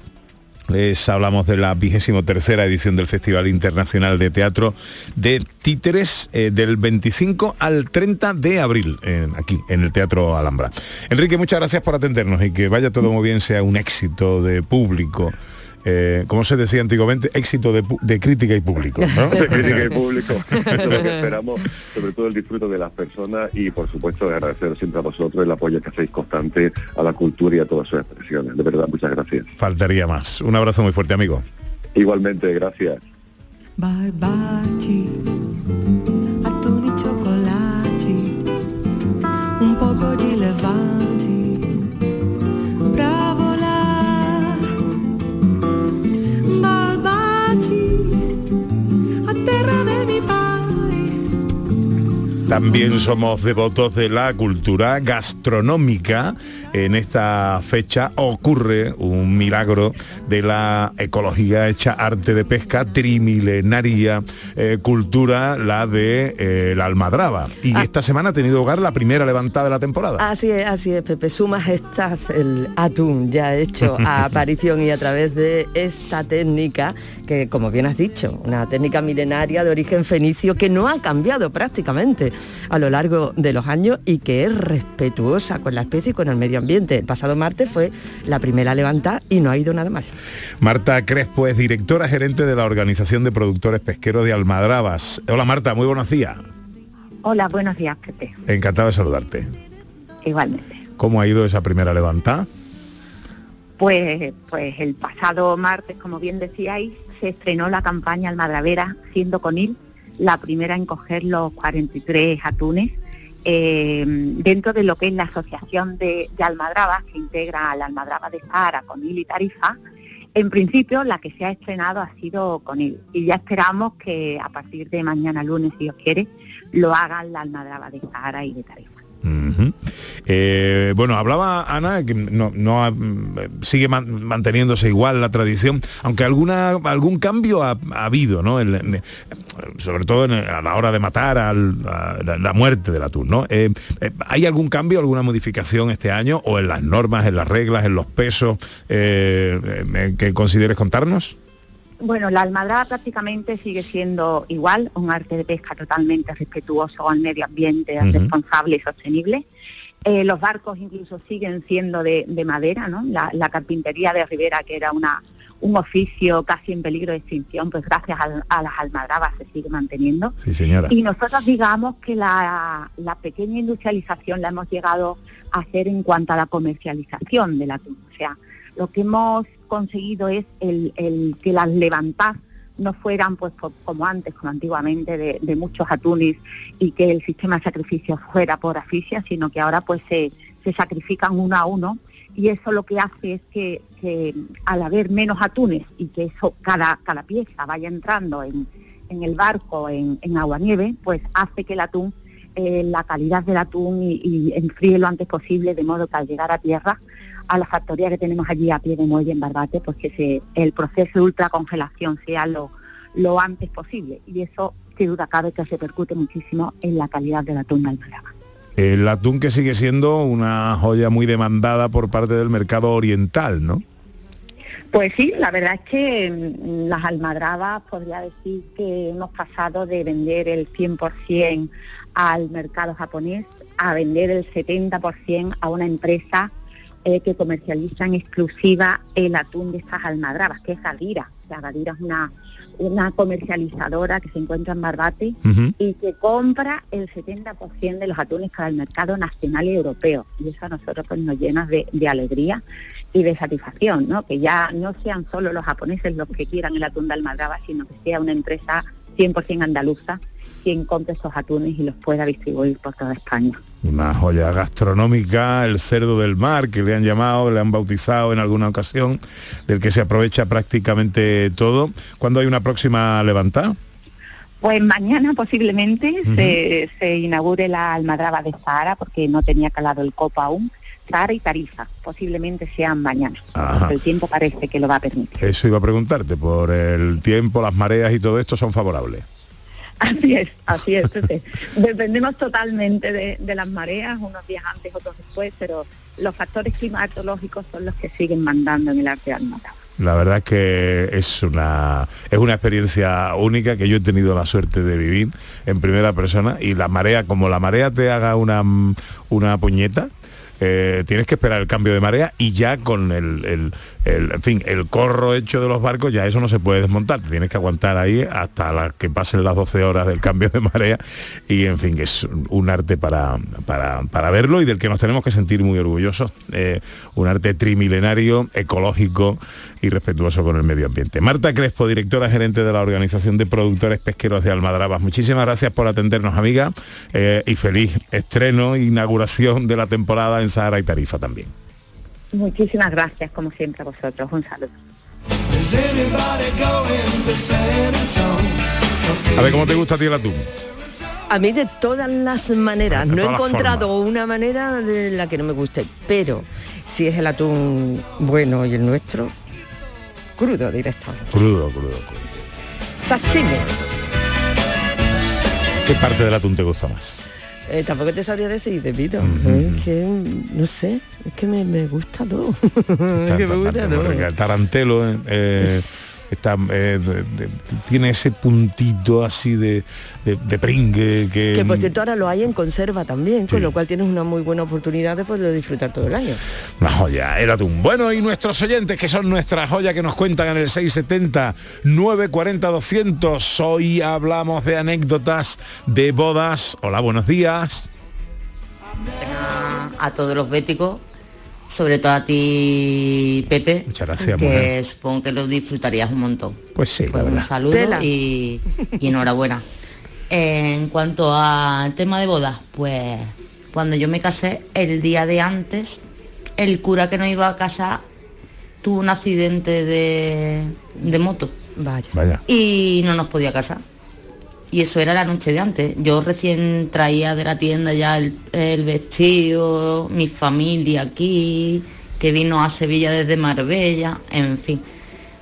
Les hablamos de la vigésimo tercera edición del Festival Internacional de Teatro de Títeres eh, del 25 al 30 de abril aquí en el Teatro Alhambra. Enrique, muchas gracias por atendernos y que vaya todo muy bien, sea un éxito de público. Eh, como se decía antiguamente, éxito de, crítica y público. ¿no? de crítica y público. Eso es lo que esperamos, sobre todo el disfrute de las personas y por supuesto agradecer siempre a vosotros el apoyo que hacéis constante a la cultura y a todas sus expresiones. De verdad, muchas gracias. Faltaría más. Un abrazo muy fuerte, amigo. Igualmente, gracias. Un poco di También somos devotos de la cultura gastronómica. En esta fecha ocurre un milagro de la ecología hecha arte de pesca trimilenaria eh, cultura, la de eh, la almadraba. Y esta semana ha tenido lugar la primera levantada de la temporada. Así es, así es, Pepe. Sumas estas, el atún ya hecho a aparición y a través de esta técnica, que como bien has dicho, una técnica milenaria de origen fenicio que no ha cambiado prácticamente a lo largo de los años y que es respetuosa con la especie y con el medio ambiente. El pasado martes fue la primera levantada y no ha ido nada mal. Marta Crespo es directora gerente de la Organización de Productores Pesqueros de Almadrabas. Hola Marta, muy buenos días. Hola, buenos días, Pepe. Encantado de saludarte. Igualmente. ¿Cómo ha ido esa primera levantada? Pues, pues el pasado martes, como bien decíais, se estrenó la campaña Almadravera, siendo Conil la primera en coger los 43 atunes eh, dentro de lo que es la Asociación de, de Almadrabas, que integra a la Almadraba de Sahara, Conil y Tarifa. En principio, la que se ha estrenado ha sido Conil y ya esperamos que a partir de mañana lunes, si Dios quiere, lo hagan la Almadraba de Sahara y de Tarifa. Eh, bueno, hablaba Ana que no, sigue man- manteniéndose igual la tradición, aunque alguna algún cambio ha, ha habido, ¿no? Sobre todo a la hora de matar a la, muerte del atún, ¿no? Eh, eh, ¿Hay algún cambio, alguna modificación este año o en las normas, en las reglas, en los pesos que consideres contarnos? Bueno, la almadraba prácticamente sigue siendo igual, un arte de pesca totalmente respetuoso el medio ambiente, responsable y sostenible. Eh, los barcos incluso siguen siendo de, de madera, ¿no? La, la carpintería de Rivera, que era una, un oficio casi en peligro de extinción, pues gracias al- a, las almadrabas se sigue manteniendo. Sí, señora. Y nosotros digamos que la, la pequeña industrialización la hemos llegado a hacer en cuanto a la comercialización del atún. O sea, lo que hemos conseguido es el, que las levantadas no fueran pues co- como antes, como antiguamente, de, muchos atunes y que el sistema de sacrificio fuera por asfixia, sino que ahora pues se, sacrifican uno a uno. Y eso lo que hace es que, al haber menos atunes y que eso cada, pieza vaya entrando en, el barco en, en agua-nieve, pues hace que el atún, eh, la calidad del atún y enfríe lo antes posible, de modo que al llegar a tierra, a la factoría que tenemos allí a pie de muelle en Barbate, pues que se, el proceso de ultracongelación sea lo, lo antes posible. Y eso, sin duda cabe, que se repercute muchísimo en la calidad del atún de Almadraba. El atún que sigue siendo una joya muy demandada por parte del mercado oriental, ¿no? Pues sí, la verdad es que mm, las almadrabas podría decir que hemos pasado de vender el 100% al mercado japonés a vender el 70% a una empresa eh, que comercializa en exclusiva el atún de estas almadrabas, que es Gadira. La Gadira es una, una comercializadora que se encuentra en Barbate y que compra el 70% de los atunes para el mercado nacional y europeo. Y eso a nosotros pues, nos llena de, de alegría y de satisfacción, ¿no? Que ya no sean solo los japoneses los que quieran el atún de Almadraba, sino que sea una empresa 100% andaluza quien compre estos atunes y los pueda distribuir por toda España. Una joya gastronómica, el cerdo del mar, que le han llamado, le han bautizado en alguna ocasión, del que se aprovecha prácticamente todo. ¿Cuándo hay una próxima levantada? Pues mañana posiblemente Ujú. se, se inaugure la almadraba de Sahara porque no tenía calado el copo aún. Sahara y Tarifa posiblemente sean mañana. El tiempo parece que lo va a permitir. Eso iba a preguntarte, por el tiempo, las mareas y todo esto son favorables. Así es, así es. Dependemos totalmente de, de las mareas, unos días antes, otros después, pero los factores climatológicos son los que siguen mandando en el arte de almadraba. La verdad es que es una, es una experiencia única que yo he tenido la suerte de vivir en primera persona y la marea, como la marea te haga una, una puñeta, eh, tienes que esperar el cambio de marea y ya con el, el- en fin, el corro hecho de los barcos, ya eso no se puede desmontar, tienes que aguantar ahí hasta que pasen las 12 horas del cambio de marea y en fin, es un arte para, para, para verlo y del que nos tenemos que sentir muy orgullosos, eh, un arte trimilenario, ecológico y respetuoso con el medio ambiente. Marta Crespo, directora gerente de la Organización de Productores Pesqueros de Almadrabas, muchísimas gracias por atendernos, amiga, eh, y feliz estreno, inauguración de la temporada en Sahara y Tarifa también. Muchísimas gracias, como siempre, a vosotros. Un saludo. A ver, ¿cómo te gusta a ti el atún? A mí de todas las maneras, De no he encontrado una manera de la que no me guste, pero si es el atún bueno y el nuestro, crudo directamente. Crudo, crudo, crudo. Sashimi. ¿Qué parte del atún te gusta más? Eh, tampoco te sabría decir, Pepito. Es que, no sé, es que me, me gusta todo. es que me gusta todo. tarantelo eh, eh, está, eh, de- tiene ese puntito así de, de, de pringue que, Que por cierto ahora lo hay en conserva también, con lo cual tienes una muy buena oportunidad de poderlo disfrutar todo el año. Una joya, el atún. Bueno, y nuestros oyentes, que son nuestra joya que nos cuentan en el 670 940 200. Hoy hablamos de anécdotas de bodas. Hola, buenos días. a, a todos los béticos, sobre todo a ti, Pepe. Muchas gracias, Que mujer. supongo que lo disfrutarías un montón. Pues sí, Pues la un verdad. saludo y enhorabuena. En cuanto al tema de bodas, pues cuando yo me casé, el día de antes, el cura que nos iba a casar tuvo un accidente de, de moto. Vaya. Vaya. Y no nos podía casar. Y eso era la noche de antes. Yo recién traía de la tienda ya el, el vestido, mi familia aquí, que vino a Sevilla desde Marbella, en fin.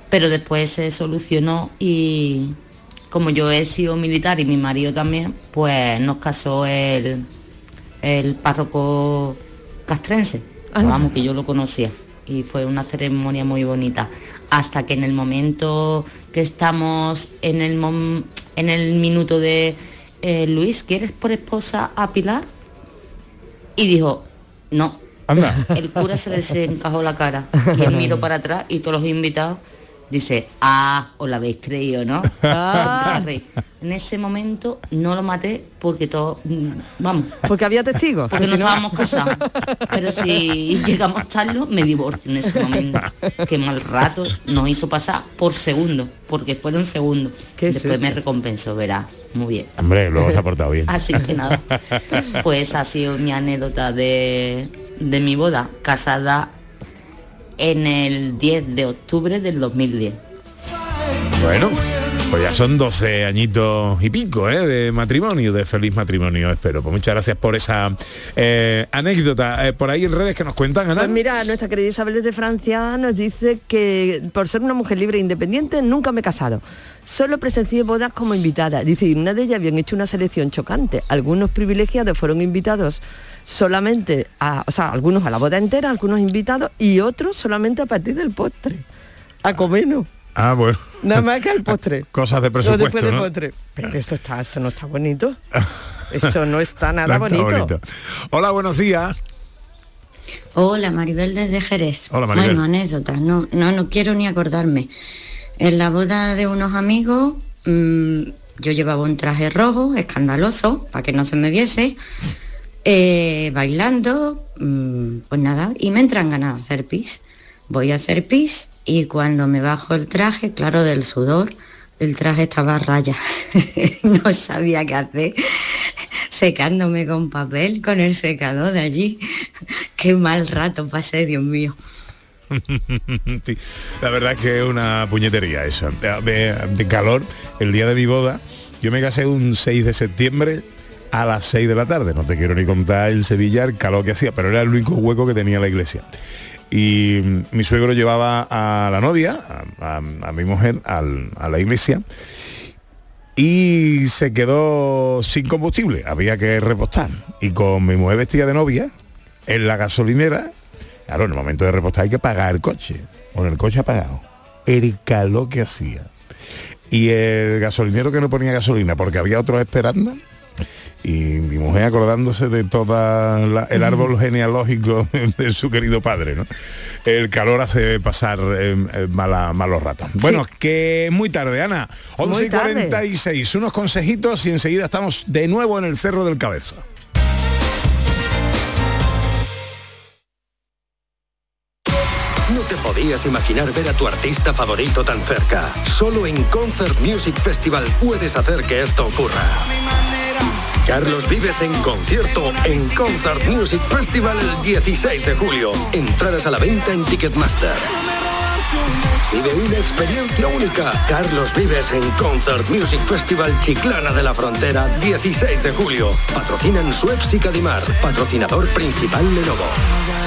Pero después se solucionó y como yo he sido militar y mi marido también, pues nos casó el, el párroco castrense. Vamos, que yo lo conocía. Y fue una ceremonia muy bonita. Hasta que en el momento que estamos en el, mom- en el minuto de eh, Luis, ¿quieres por esposa a Pilar? Y dijo, no. Anda. El cura se le desencajó la cara. Y él miró para atrás y todos los invitados dice, ah, os la habéis creído, ¿no? A reír. En ese momento no lo maté porque todo, mm, vamos. Porque había testigos. Porque no Si no- estábamos casados. Pero si llegamos tarde, me divorcio en ese momento. Qué mal rato nos hizo pasar por segundo, porque fueron segundos. Después me recompensó, verá. Muy bien. Hombre, luego se ha portado bien. Así que nada. Pues ha sido mi anécdota de, de mi boda, casada en el 10 de octubre del 2010. Bueno, Pues ya son 12 añitos y pico ¿eh? de matrimonio, de feliz matrimonio, espero. Pues muchas gracias por esa eh, anécdota. Eh, por ahí en redes que nos cuentan, Ana. Pues mira, nuestra querida Isabel desde Francia nos dice que por ser una mujer libre e independiente nunca me he casado. Solo presencié bodas como invitada. Dice, y una de ellas habían hecho una selección chocante. Algunos privilegiados fueron invitados solamente a, o sea, algunos a la boda entera, algunos invitados y otros solamente a partir del postre. A comernos. Ah, bueno. Nada más que al postre. Cosas de después presupuesto, del ¿no? postre. Pero eso está, eso no está bonito. Eso no está nada No está bonito. Hola, buenos días. Hola, Maribel desde Jerez. Hola, Maribel. Bueno, anécdota, no, no, no quiero ni acordarme. En la boda de unos amigos, mm, yo llevaba un traje rojo, escandaloso, para que no se me viese, eh, bailando, mm, pues nada, y me entran ganas de hacer pis. Voy a hacer pis y cuando me bajo el traje, claro, del sudor, el traje estaba raya. no sabía qué hacer secándome con papel, con el secador de allí. Qué mal rato pasé, Dios mío. La verdad es que es una puñetería eso. De, de calor, el día de mi boda, yo me casé un 6 de septiembre a las 6 de la tarde. No te quiero ni contar en Sevilla el calor que hacía, pero era el único hueco que tenía la iglesia. Y mm, mi suegro llevaba a la novia, a, mi mujer, a la iglesia, y se quedó sin combustible, había que repostar. Y con mi mujer vestida de novia, en la gasolinera, claro, en el momento de repostar hay que pagar el coche, con el coche apagado. El calor que hacía. Y el gasolinero que no ponía gasolina porque había otros esperando. Y mi mujer acordándose de todo el árbol genealógico de su querido padre, ¿no? El calor hace pasar eh, eh, mala- malos ratos. Bueno, que muy tarde, Ana. 11 y Muy tarde. 46, unos consejitos y enseguida estamos de nuevo en el Cerro del Cabeza. No te podías imaginar ver a tu artista favorito tan cerca. Solo en Concert Music Festival puedes hacer que esto ocurra. Carlos Vives en concierto en Concert Music Festival el 16 de julio. Entradas a la venta en Ticketmaster. Vive una experiencia única. Carlos Vives en Concert Music Festival Chiclana de la Frontera, 16 de julio. Patrocinan Suez y Cadimar. Patrocinador principal Lenovo.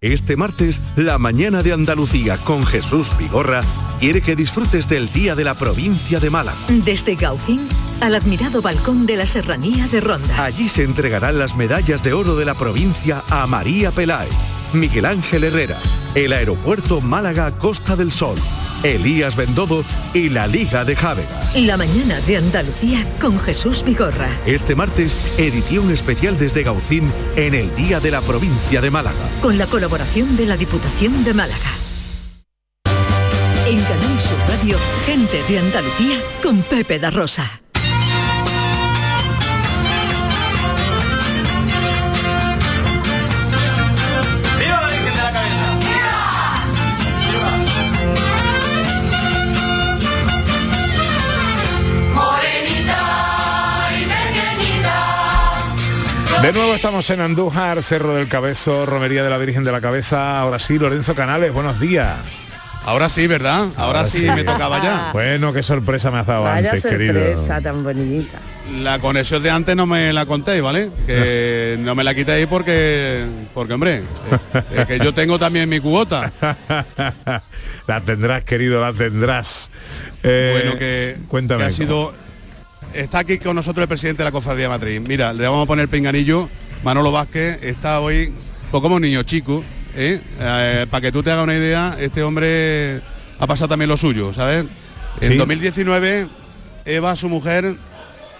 Este martes, la mañana de Andalucía con Jesús Vigorra quiere que disfrutes del Día de la Provincia de Málaga. Desde Gaucín al admirado balcón de la Serranía de Ronda. Allí se entregarán las medallas de oro de la provincia a María Peláez, Miguel Ángel Herrera, el aeropuerto Málaga Costa del Sol, Elías Bendodo y la Liga de Jávegas. La mañana de Andalucía con Jesús Vigorra. Este martes, edición especial desde Gaucín en el Día de la Provincia de Málaga. Con la colaboración de la Diputación de Málaga. En Canal Sur Radio, gente de Andalucía con Pepe da Rosa. De nuevo estamos en Andújar, Cerro del Cabezo, Romería de la Virgen de la Cabeza. Ahora sí, Lorenzo Canales, buenos días. Ahora sí, ¿verdad? Ahora, sí, me tocaba ya. Bueno, qué sorpresa me has dado Vaya antes, querido. sorpresa tan bonita. La conexión de antes no me la contéis, ¿vale? Que no me la quitéis porque, porque hombre, eh, eh, que yo tengo también mi cuota. la tendrás, querido, la tendrás. Eh, bueno, que, cuéntame. que ha sido... Está aquí con nosotros el presidente de la Cofradía Matriz. Mira, le vamos a poner pinganillo. Manolo Vázquez está hoy, pues como un niño chico, ¿eh? Eh, para que tú te hagas una idea, este hombre ha pasado también lo suyo, ¿sabes? En Sí. 2019, Eva, su mujer,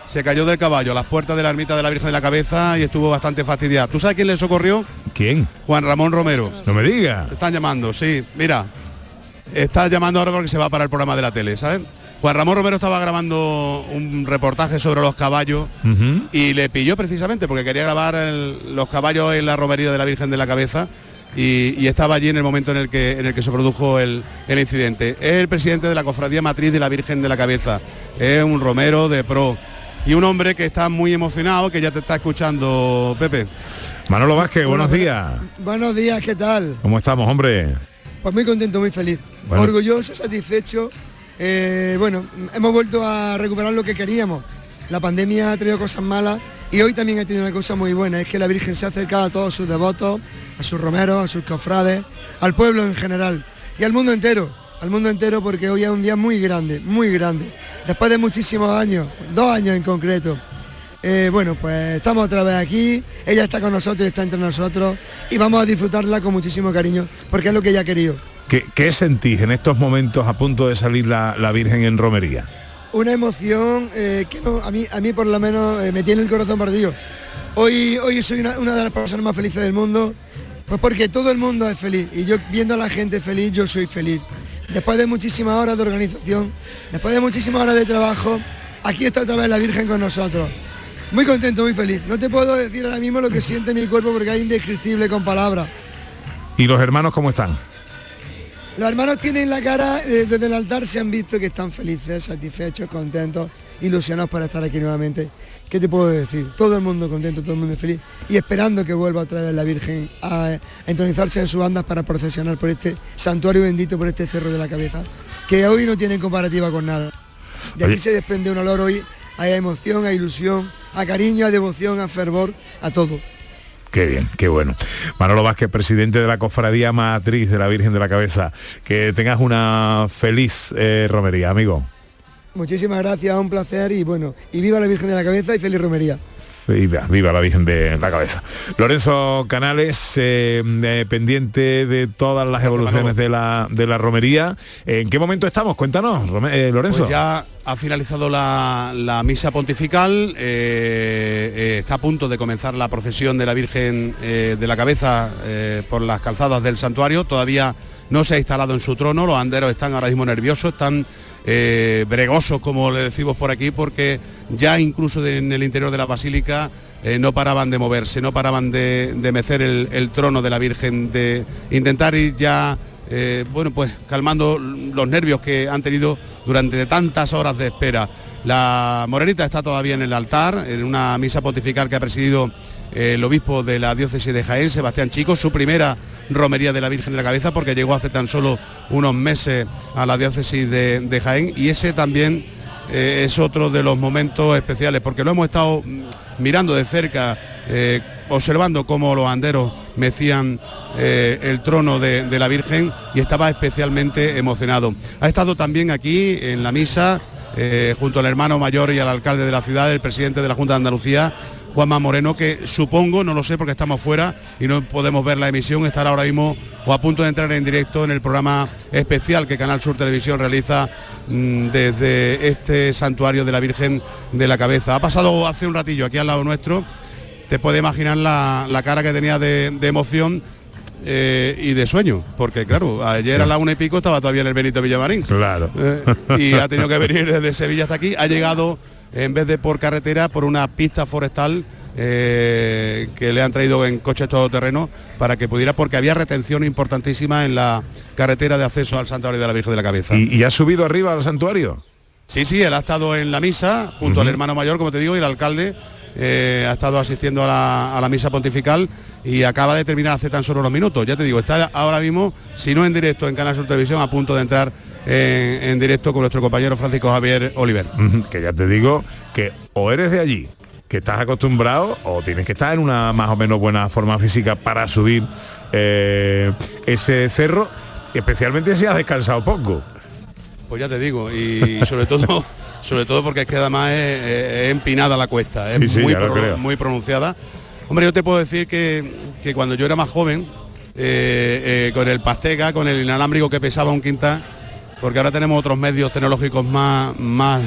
se cayó del caballo a las puertas de la ermita de la Virgen de la Cabeza y estuvo bastante fastidiada. ¿Tú sabes quién le socorrió? ¿Quién? Juan Ramón Romero. No me diga. Te están llamando, sí. Mira, está llamando ahora porque se va para el programa de la tele, ¿sabes? Juan Ramón Romero estaba grabando un reportaje sobre los caballos y le pilló precisamente porque quería grabar el- los caballos en la romería de la Virgen de la Cabeza y, y estaba allí en el momento en el que, en el que se produjo el, el incidente. Es el presidente de la Cofradía Matriz de la Virgen de la Cabeza. Es un romero de pro. Y un hombre que está muy emocionado, que ya te está escuchando, Pepe. Manolo Vázquez, buenos días. Buenos días, ¿qué tal? ¿Cómo estamos, hombre? Pues muy contento, muy feliz. Bueno. Orgulloso, satisfecho. Eh, bueno, hemos vuelto a recuperar lo que queríamos. La pandemia ha traído cosas malas y hoy también ha tenido una cosa muy buena, es que la Virgen se ha acercado a todos sus devotos, a sus romeros, a sus cofrades, al pueblo en general y al mundo entero, al mundo entero porque hoy es un día muy grande, muy grande. Después de muchísimos años, dos años en concreto, eh, bueno, pues estamos otra vez aquí, ella está con nosotros está entre nosotros y vamos a disfrutarla con muchísimo cariño, porque es lo que ella ha querido. ¿Qué, qué sentís en estos momentos a punto de salir la, la Virgen en romería? Una emoción eh, que no, a, mí, a mí por lo menos eh, me tiene el corazón partido. Hoy, hoy soy una, una de las personas más felices del mundo, pues porque todo el mundo es feliz y yo viendo a la gente feliz, yo soy feliz. Después de muchísimas horas de organización, después de muchísimas horas de trabajo, aquí está otra vez la Virgen con nosotros. Muy contento, muy feliz. No te puedo decir ahora mismo lo que siente mi cuerpo porque es indescriptible con palabras. ¿Y los hermanos cómo están? Los hermanos tienen la cara, eh, desde el altar se han visto que están felices, satisfechos, contentos, ilusionados para estar aquí nuevamente. ¿Qué te puedo decir? Todo el mundo contento, todo el mundo feliz y esperando que vuelva otra vez la Virgen a, a entronizarse en sus andas para procesionar por este santuario bendito, por este cerro de la cabeza, que hoy no tiene comparativa con nada. De aquí se desprende un olor hoy a emoción, a ilusión, a cariño, a devoción, a fervor, a todo. Qué bien, qué bueno. Manolo Vázquez, presidente de la Cofradía Matriz de la Virgen de la Cabeza. Que tengas una feliz eh, romería, amigo. Muchísimas gracias, un placer y bueno, y viva la Virgen de la Cabeza y feliz romería. Viva, viva la Virgen de la Cabeza. Lorenzo Canales, eh, eh, pendiente de todas las evoluciones de la, de la romería. ¿En qué momento estamos? Cuéntanos, eh, Lorenzo. Pues ya ha finalizado la, la misa pontifical, está a punto de comenzar la procesión de la Virgen de la Cabeza por las calzadas del santuario. Todavía no se ha instalado en su trono, los anderos están ahora mismo nerviosos, están eh, bregosos, como le decimos por aquí, porque ya incluso en el interior de la basílica eh, no paraban de moverse, no paraban de, de mecer el, trono de la Virgen, de intentar ir ya eh, bueno, pues calmando los nervios que han tenido durante tantas horas de espera. La morenita está todavía en el altar, en una misa pontifical que ha presidido el obispo de la diócesis de Jaén, Sebastián Chico, su primera romería de la Virgen de la Cabeza, porque llegó hace tan solo unos meses a la diócesis de, de Jaén, y ese también eh, es otro de los momentos especiales, porque lo hemos estado mirando de cerca, eh, observando cómo los anderos mecían eh, el trono de, de la Virgen y estaba especialmente emocionado. Ha estado también aquí en la misa, junto al hermano mayor y al alcalde de la ciudad, el presidente de la Junta de Andalucía, Juanma Moreno, que supongo, no lo sé porque estamos fuera y no podemos ver la emisión, estará ahora mismo o a punto de entrar en directo en el programa especial que Canal Sur Televisión realiza mm, desde este santuario de la Virgen de la Cabeza. Ha pasado hace un ratillo aquí al lado nuestro, te puedes imaginar la, la cara que tenía de, de emoción eh, y de sueño, porque claro, ayer a la una y pico estaba todavía en el Benito Villamarín. Claro. Eh, y ha tenido que venir desde Sevilla hasta aquí. Ha llegado, en vez de por carretera, por una pista forestal eh, que le han traído en coches todoterreno para que pudiera, porque había retención importantísima en la carretera de acceso al Santuario de la Virgen de la Cabeza. ¿Y, y has subido arriba al santuario? Sí, sí, él ha estado en la misa junto al hermano mayor, como te digo, y el alcalde eh, ha estado asistiendo a la, a la misa pontifical y acaba de terminar hace tan solo unos minutos. Ya te digo, está ahora mismo, si no en directo en Canal Sur Televisión, a punto de entrar en, en directo con nuestro compañero Francisco Javier Oliver. Que ya te digo que o eres de allí, que estás acostumbrado, o tienes que estar en una más o menos buena forma física para subir eh, ese cerro, especialmente si has descansado poco. Pues ya te digo, y sobre todo, sobre todo porque es que además es, empinada la cuesta, es Sí, sí, muy, pro- pronunciada. Hombre, yo te puedo decir que, que cuando yo era más joven, eh, eh, con el Pastega, con el inalámbrico que pesaba un quintal, porque ahora tenemos otros medios tecnológicos más, más,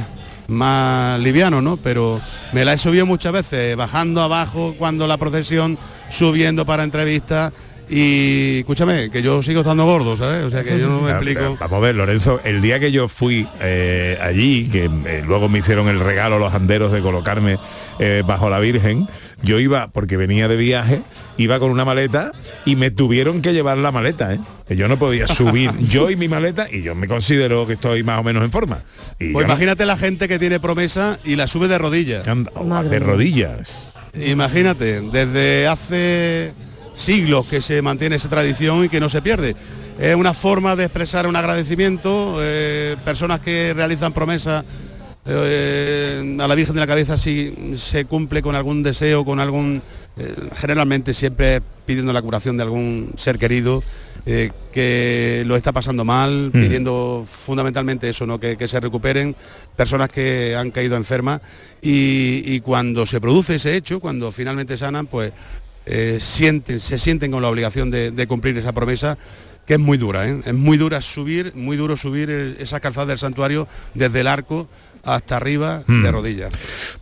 más livianos, ¿no? Pero me la he subido muchas veces, bajando abajo cuando la procesión, subiendo para entrevistas. Y escúchame, que yo sigo estando gordo, ¿sabes? O sea que yo no me explico. Vamos a ver, Lorenzo, el día que yo fui eh, allí, que eh, luego me hicieron el regalo los anderos de colocarme eh, bajo la Virgen, yo iba, porque venía de viaje, iba con una maleta y me tuvieron que llevar la maleta, ¿eh? Que yo no podía subir yo y mi maleta y yo me considero que estoy más o menos en forma. Y Pues no- imagínate la gente que tiene promesa y la sube de rodillas. de rodillas. Imagínate, desde hace siglos que se mantiene esa tradición y que no se pierde. Es una forma de expresar un agradecimiento, eh, personas que realizan promesas eh, a la Virgen de la Cabeza si se cumple con algún deseo, con algún, eh, generalmente siempre pidiendo la curación de algún ser querido eh, que lo está pasando mal, pidiendo fundamentalmente eso, ¿no? que, que se recuperen personas que han caído enfermas y, y cuando se produce ese hecho, cuando finalmente sanan, pues eh, sienten, se sienten con la obligación de, de cumplir esa promesa que es muy dura, ¿eh? es muy dura subir, muy duro subir esa calzada del santuario desde el arco hasta arriba Mm. de rodillas.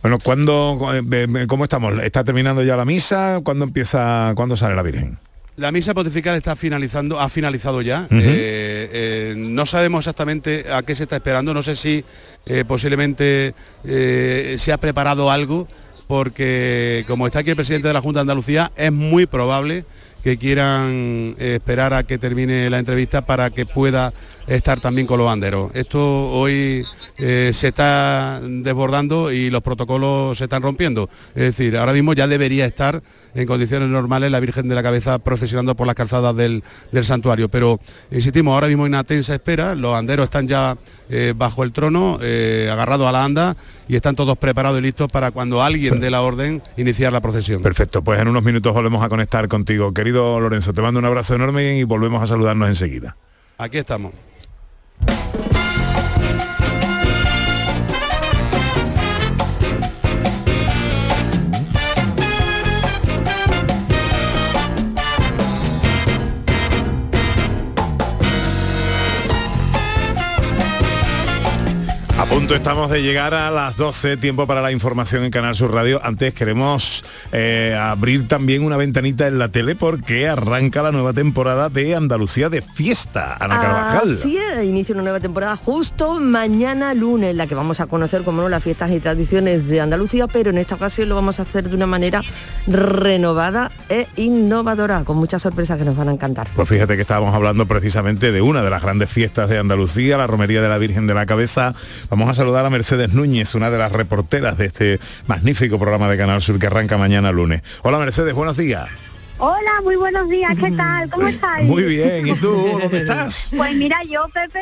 Bueno, ¿cuándo, eh, ¿cómo estamos? ¿Está terminando ya la misa? ¿Cuándo empieza, cuándo sale la Virgen? La misa pontifical está finalizando, ha finalizado ya. Eh, eh, no sabemos exactamente a qué se está esperando. No sé si eh, posiblemente se ha preparado algo, porque como está aquí el presidente de la Junta de Andalucía, es muy probable que quieran eh, esperar a que termine la entrevista para que pueda estar también con los banderos. Esto hoy eh, se está desbordando y los protocolos se están rompiendo. Es decir, ahora mismo ya debería estar en condiciones normales la Virgen de la Cabeza procesionando por las calzadas del, del santuario. Pero, insistimos, ahora mismo hay una tensa espera, los banderos están ya eh, bajo el trono, eh, agarrados a la anda y están todos preparados y listos para cuando alguien dé la orden iniciar la procesión. Perfecto, pues en unos minutos volvemos a conectar contigo. Querido Lorenzo, te mando un abrazo enorme y volvemos a saludarnos enseguida. Aquí estamos. A punto estamos de llegar a las 12, tiempo para la información en Canal Sur Radio. Antes queremos eh, abrir también una ventanita en la tele porque arranca la nueva temporada de Andalucía de fiesta, Ana Carvajal. Es, inicia una nueva temporada justo mañana lunes, en la que vamos a conocer, como no, las fiestas y tradiciones de Andalucía, pero en esta ocasión lo vamos a hacer de una manera renovada e innovadora, con muchas sorpresas que nos van a encantar. Pues fíjate que estábamos hablando precisamente de una de las grandes fiestas de Andalucía, la Romería de la Virgen de la Cabeza. Vamos a saludar a Mercedes Núñez, una de las reporteras de este magnífico programa de Canal Sur que arranca mañana lunes. Hola Mercedes, buenos días. Hola, muy buenos días, ¿qué tal? ¿Cómo estáis? Muy bien, ¿y tú? ¿Dónde estás? Pues mira, yo, Pepe,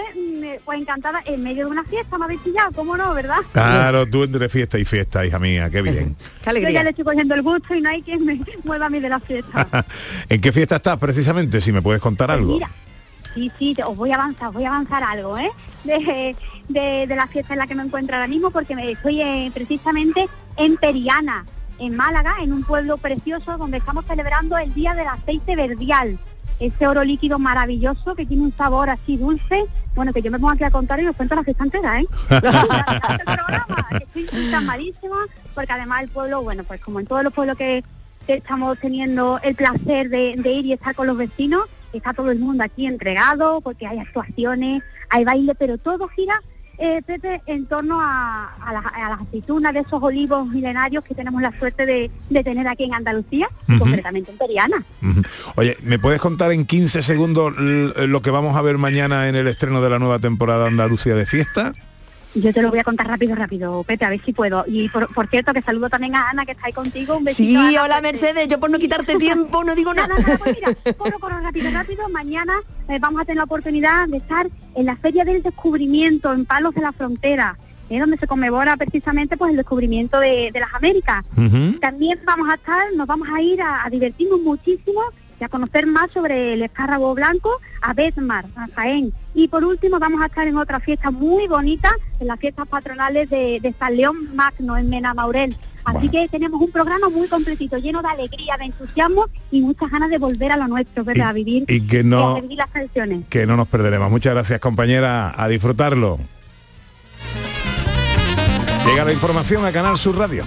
pues encantada, en medio de una fiesta me habéis pillado, ¿cómo no, verdad? Claro, tú entre fiesta y fiesta, hija mía, qué bien. Yo ya le estoy cogiendo el gusto y no hay quien me mueva a mí de la fiesta. ¿En qué fiesta estás precisamente? Si me puedes contar algo. Mira, sí, sí, os voy a avanzar, os voy a avanzar algo, ¿eh? De, de, de la fiesta en la que me encuentro ahora mismo, porque me estoy eh, precisamente en Periana, en Málaga, en un pueblo precioso donde estamos celebrando el Día del Aceite Verdial. Ese oro líquido maravilloso que tiene un sabor así dulce. Bueno, que yo me pongo aquí a contar y os cuento la fiesta entera, ¿eh? Estoy encanmadísima porque además el pueblo, bueno, pues como en todos los pueblos que, que estamos teniendo el placer de, de ir y estar con los vecinos, está todo el mundo aquí entregado porque hay actuaciones, hay baile, pero todo gira, eh, Pepe, en torno a, a las- a las aceitunas de esos olivos milenarios que tenemos la suerte de, de tener aquí en Andalucía, Ujú. concretamente en Periana. Oye, ¿me puedes contar en 15 segundos lo que vamos a ver mañana en el estreno de la nueva temporada Andalucía de fiesta? Yo te lo voy a contar rápido, rápido, Pepe, a ver si puedo. Y por, por cierto, que saludo también a Ana, que está ahí contigo. Un besito. Sí, Ana, hola porque- Mercedes, yo por no quitarte tiempo no digo nada. Nada, nada, pues mira, corro, corro rápido, rápido. Mañana eh, vamos a tener la oportunidad de estar en la Feria del Descubrimiento en Palos de la Frontera, eh, donde se conmemora precisamente pues el descubrimiento de, de las Américas. También vamos a estar, nos vamos a ir a, a divertirnos muchísimo y a conocer más sobre el espárrago blanco, a Betmar, a Jaén. Y por último vamos a estar en otra fiesta muy bonita, en las fiestas patronales de, de San León Magno, en Mena Maurel. Así que tenemos un programa muy completito, lleno de alegría, de entusiasmo y muchas ganas de volver a lo nuestro, ¿verdad? a vivir y que y no- a vivir las tradiciones. Que no nos perderemos. Muchas gracias compañera, a disfrutarlo. Llega la información a Canal Sur Radio.